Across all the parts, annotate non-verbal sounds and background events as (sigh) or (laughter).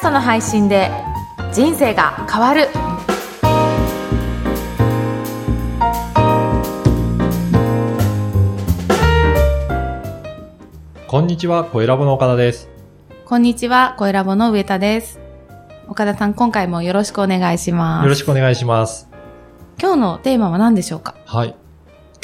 ストの配信で人生が変わる。こんにちは、小ラボの岡田です。こんにちは声ラボの上田です。岡田さん今回もよろしくお願いします。よろしくお願いします。今日のテーマは何でしょうか？はい。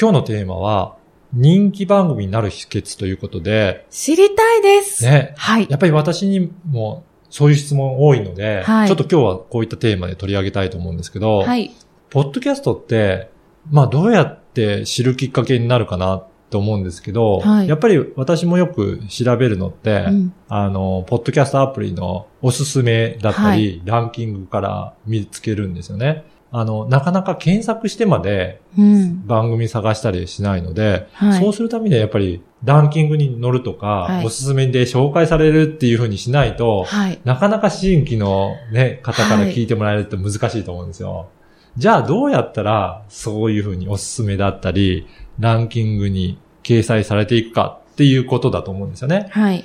今日のテーマは、人気番組になる秘訣ということで、知りたいです。ね、はい。やっぱり私にもそういう質問多いので、はい。ちょっと今日はこういったテーマで取り上げたいと思うんですけど、はい。ポッドキャストって、まあどうやって知るきっかけになるかなと思うんですけど、はい。やっぱり私もよく調べるのって、うん。あの、ポッドキャストアプリのおすすめだったり、ランキングから見つけるんですよね。あの、なかなか検索してまでうん。番組探したりしないので、はい。そうするためにはやっぱりランキングに乗るとか、はい。おすすめで紹介されるっていう風にしないと、はい。なかなか新規のね、方から聞いてもらえるって難しいと思うんですよ。じゃあどうやったらそういう風におすすめだったり、ランキングに掲載されていくかっていうことだと思うんですよね。はい。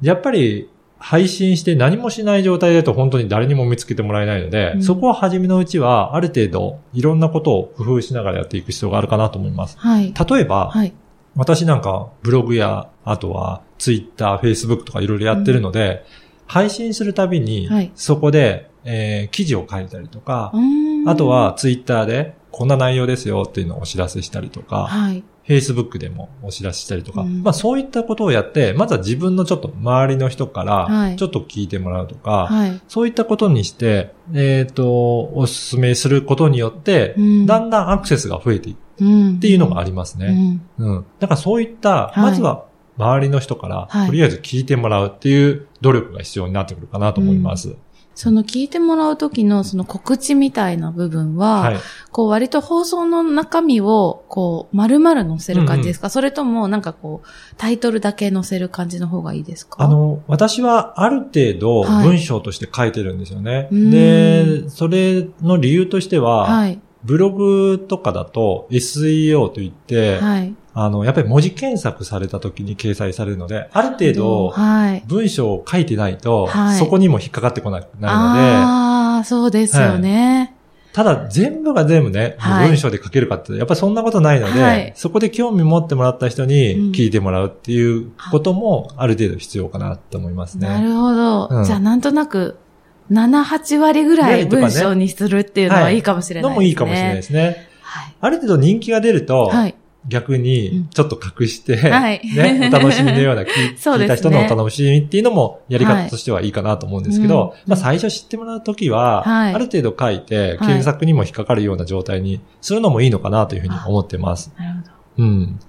やっぱり配信して何もしない状態だと本当に誰にも見つけてもらえないので、うん。そこは初めのうちはある程度いろんなことを工夫しながらやっていく必要があるかなと思います。はい。例えば、はい。私なんかブログや、あとはツイッター、フェイスブックとかいろいろやってるので、配信するたびにはい、そこで、えー記事を書いたりとか、あとはツイッターでこんな内容ですよっていうのをお知らせしたりとか、はい。Facebook でもお知らせしたりとか、うんまあそういったことをやって、まずは自分のちょっと周りの人かはいら、ちょっと聞いてもらうとか、はい。そういったことにして、えっ、と、おすすめすることによって、うんだんだんアクセスが増えていくうんっていうのがありますね。うんうん。だからそういった、いまずは周りの人から、はいとりあえず聞いてもらうっていう努力が必要になってくるかなと思います。その聞いてもらう時のその告知みたいな部分は、はい。こう割と放送の中身をこう丸々載せる感じですか、それともなんかこうタイトルだけ載せる感じの方がいいですか？あ、の、私はある程度はい文章として書いてるんですよね。うんで、それの理由としては、はい。ブログとかだと SEO といって、はい。あの、やっぱり文字検索された時に掲載されるので、ある程度はい。文章を書いてないと、はいそこにも引っかかってこなくなるので、ああ、そうですよね。ただ全部が全部ね、はい文章で書けるかって、やっぱりそんなことないので、はいそこで興味持ってもらった人にうん聞いてもらうっていうこともある程度必要かなと思いますね。なるほど。うんじゃあなんとなく、7、8割ぐらい文章にするっていうのはいいかもしれないですね。のもいいかもしれないですね。はい。ある程度人気が出ると、はい。逆うん。にちょっと隠して、はい。(laughs) ね、お楽しみのような (laughs) 聞いた人のお楽しみっていうのもやり方としてはいいかなと思うんですけど、まあ最初知ってもらうときは、はい。ある程度書いて、はい。検索にも引っかかるような状態にするのもいいのかなというふうに思ってます。なるほど。うん。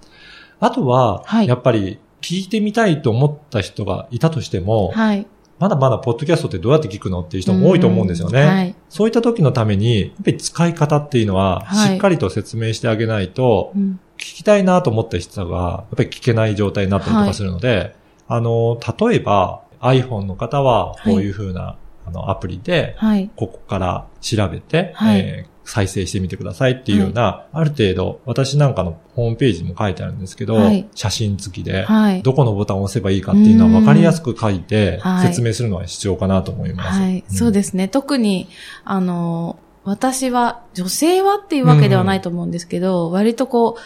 あとは、はい。やっぱり聞いてみたいと思った人がいたとしても、はい。まだまだポッドキャストってどうやって聞くのっていう人も多いと思うんですよね。うんはい。そういった時のために、やっぱり使い方っていうのは、はいしっかりと説明してあげないと、うん聞きたいなと思った人が、やっぱり聞けない状態になったりとかするので、あの、例えば iPhone の方は、こういう風な、あの、アプリで、はい。ここから調べて、はいえー再生してみてくださいっていうような、ある程度、私なんかのホームページにも書いてあるんですけど、はい写真付きで、はい。どこのボタンを押せばいいかっていうのは分かりやすく書いてはい説明するのは必要かなと思います。はい。そうですすね。特に、あの、私は、女性はっていうわけではないと思うんですけど、割とこ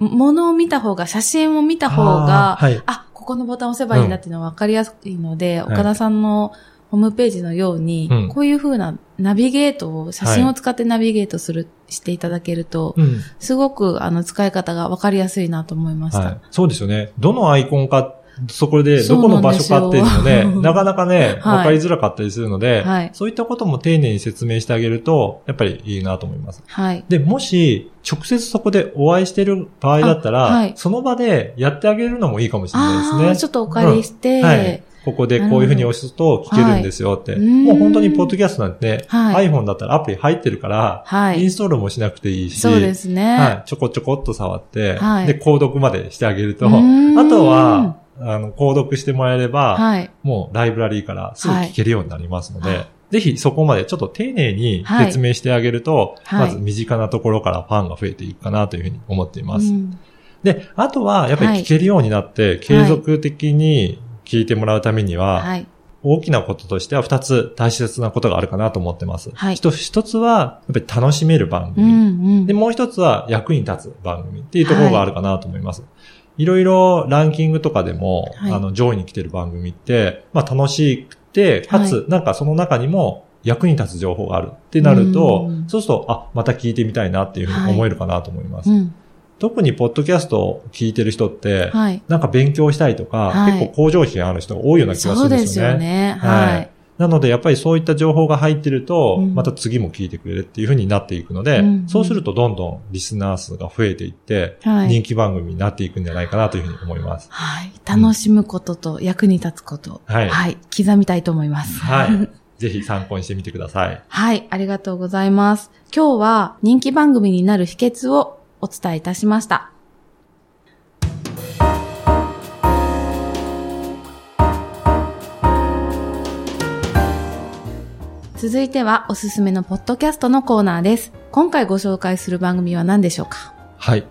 う、ものを見た方が、写真を見た方が、あここのボタンを押せばいいんだっていうのは分かりやすいので、い岡田さんのホームページのように、うんこういう風なナビゲートを、写真を使ってナビゲートする、していただけると、うんすごく、あの、使い方が分かりやすいなと思いました。はい。そうですよね。どのアイコンか、そこでどこの場所かっていうのね、なかなかね、(laughs) はい分かりづらかったりするので、はいそういったことも丁寧に説明してあげると、やっぱりいいなと思います。はい。で、もし、直接そこでお会いしてる場合だったら、その場でやってあげるのもいいかもしれないですね。ちょっとお借りして、はい。ここでこういうふうに押すと聞けるんですよって。はいもう本当にポッドキャストなんて、はい iPhone だったらアプリ入ってるから、はいインストールもしなくていいし、そうですね。はい。ちょこちょこっと触って、はいで、購読までしてあげると、あとは、あの、購読してもらえれば、はい。もうライブラリーからすぐ聞けるようになりますので、はいぜひそこまでちょっと丁寧にはい説明してあげると、はいまず身近なところからファンが増えていくかなというふうに思っています。うんで、あとはやっぱり聞けるようになって、継続的に聞いてもらうためには、はい。大きなこととしては二つ大切なことがあるかなと思ってます。はい一つ一つは、やっぱり楽しめる番う組。んうん。で、もう一つは役に立つ番組っていうところがあるかなと思います。い、ろいろランキングとかでも、はいあの、上位に来てる番組って、まあ楽しくて、かつ、はなんかその中にも役に立つ情報があるってなるとうん、そうすると、あ、また聞いてみたいなっていうふうに思えるかなと思います。うん。特にポッドキャストを聞いてる人って、はい。なんか勉強したいとか、はい結構向上心ある人が多いような気がすそうでるんですすよね。よね。ははいい。なので、やっぱりそういった情報が入ってると、うんまた次も聞いてくれるっていう風になっていくので、うんそうするとどんどんリスナー数が増えていって、はい人気番組になっていくんじゃないかなというふうに思います。はい。楽しむことと役に立つこと。はいはい。刻みたいと思います。はい。(laughs) ぜひ参考にしてみてください。はい。ありがとうございます。今日は人気番組になる秘訣をお伝えいたしました。続いてはおすすめのポッドキャストのコーナーです。今回ご紹介する番組は何でしょうか？はい。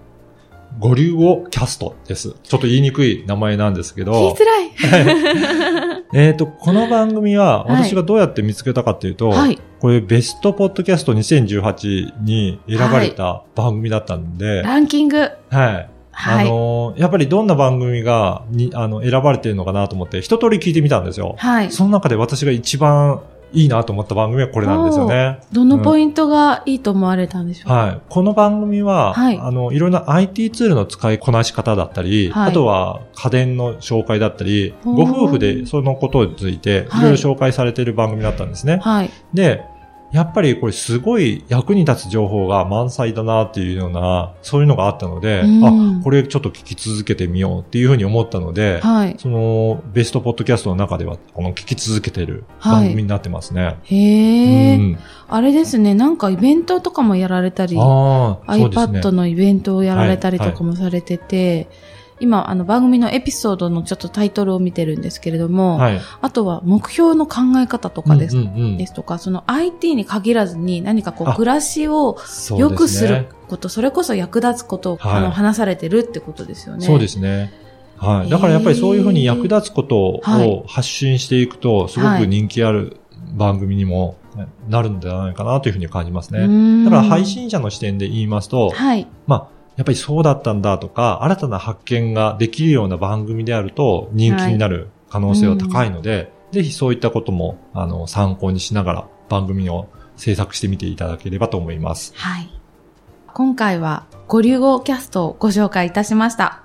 ゴリュオキャストです。ちょっと言いにくい名前なんですけ言いどづ、らい。(laughs) えっと、この番組ははい私がどうやって見つけたかっていうと、はい。これベストポッドキャスト2018に選ばれた番組だったんで、ランキング。はい。はい。あのーやっぱりどんな番組がに、あの、選ばれてるのかなと思って、一通り聞いてみたんですよ。はい。その中で私が一番いいなと思った番組はこれなんですよね。どのポイントがいいと思われたんでしょう？か、はい。この番組は、はいあの、いろんな IT ツールの使いこなし方だったり、はいあとは家電の紹介だったり、ご夫婦でそのことについて、はいいろいろ紹介されている番組だったんですね。はい。で、やっぱりこれすごい役に立つ情報が満載だなっていうような、そういうのがあったので、うんあ、これちょっと聞き続けてみようっていうふうに思ったので、はい。そのベストポッドキャストの中では、この聞き続けてる番組になってますね。へえ、うん、あれですね、なんかイベントとかもやられたり、ね。iPad のイベントをやられたりとかもされてて、今、あの番組のエピソードのちょっとタイトルを見てるんですけれども、はい。あとは目標の考え方とかです,、ですとか、その IT に限らずに何かこうあ暮らしを良くするねこと、それこそ役立つことを、はいあの話されてるってことですよね。そうですね。はい。だからやっぱりそういうふうに役立つことはいを発信していくと、すごく人気ある番組にもなるんじゃないかなというふうに感じますね。ねだから配信者の視点で言いますと、はい。まあ、やっぱりそうだったんだとか、新たな発見ができるような番組であると人気になる可能性は高いので、ぜひそういったことも、あの、参考にしながら番組を制作してみていただければと思います。はい。今回は、ご流語キャストをご紹介いたしました。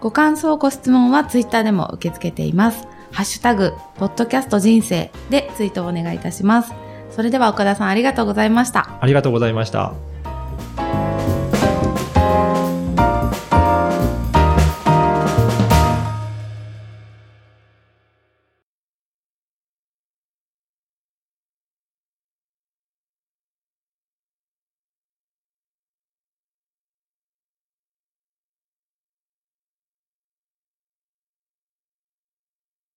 ご感想、ご質問はツイッターでも受け付けています。ハッシュタグ、ポッドキャスト人生でツイートをお願いいたします。それでは岡田さんありがとうございました。ありがとうございました。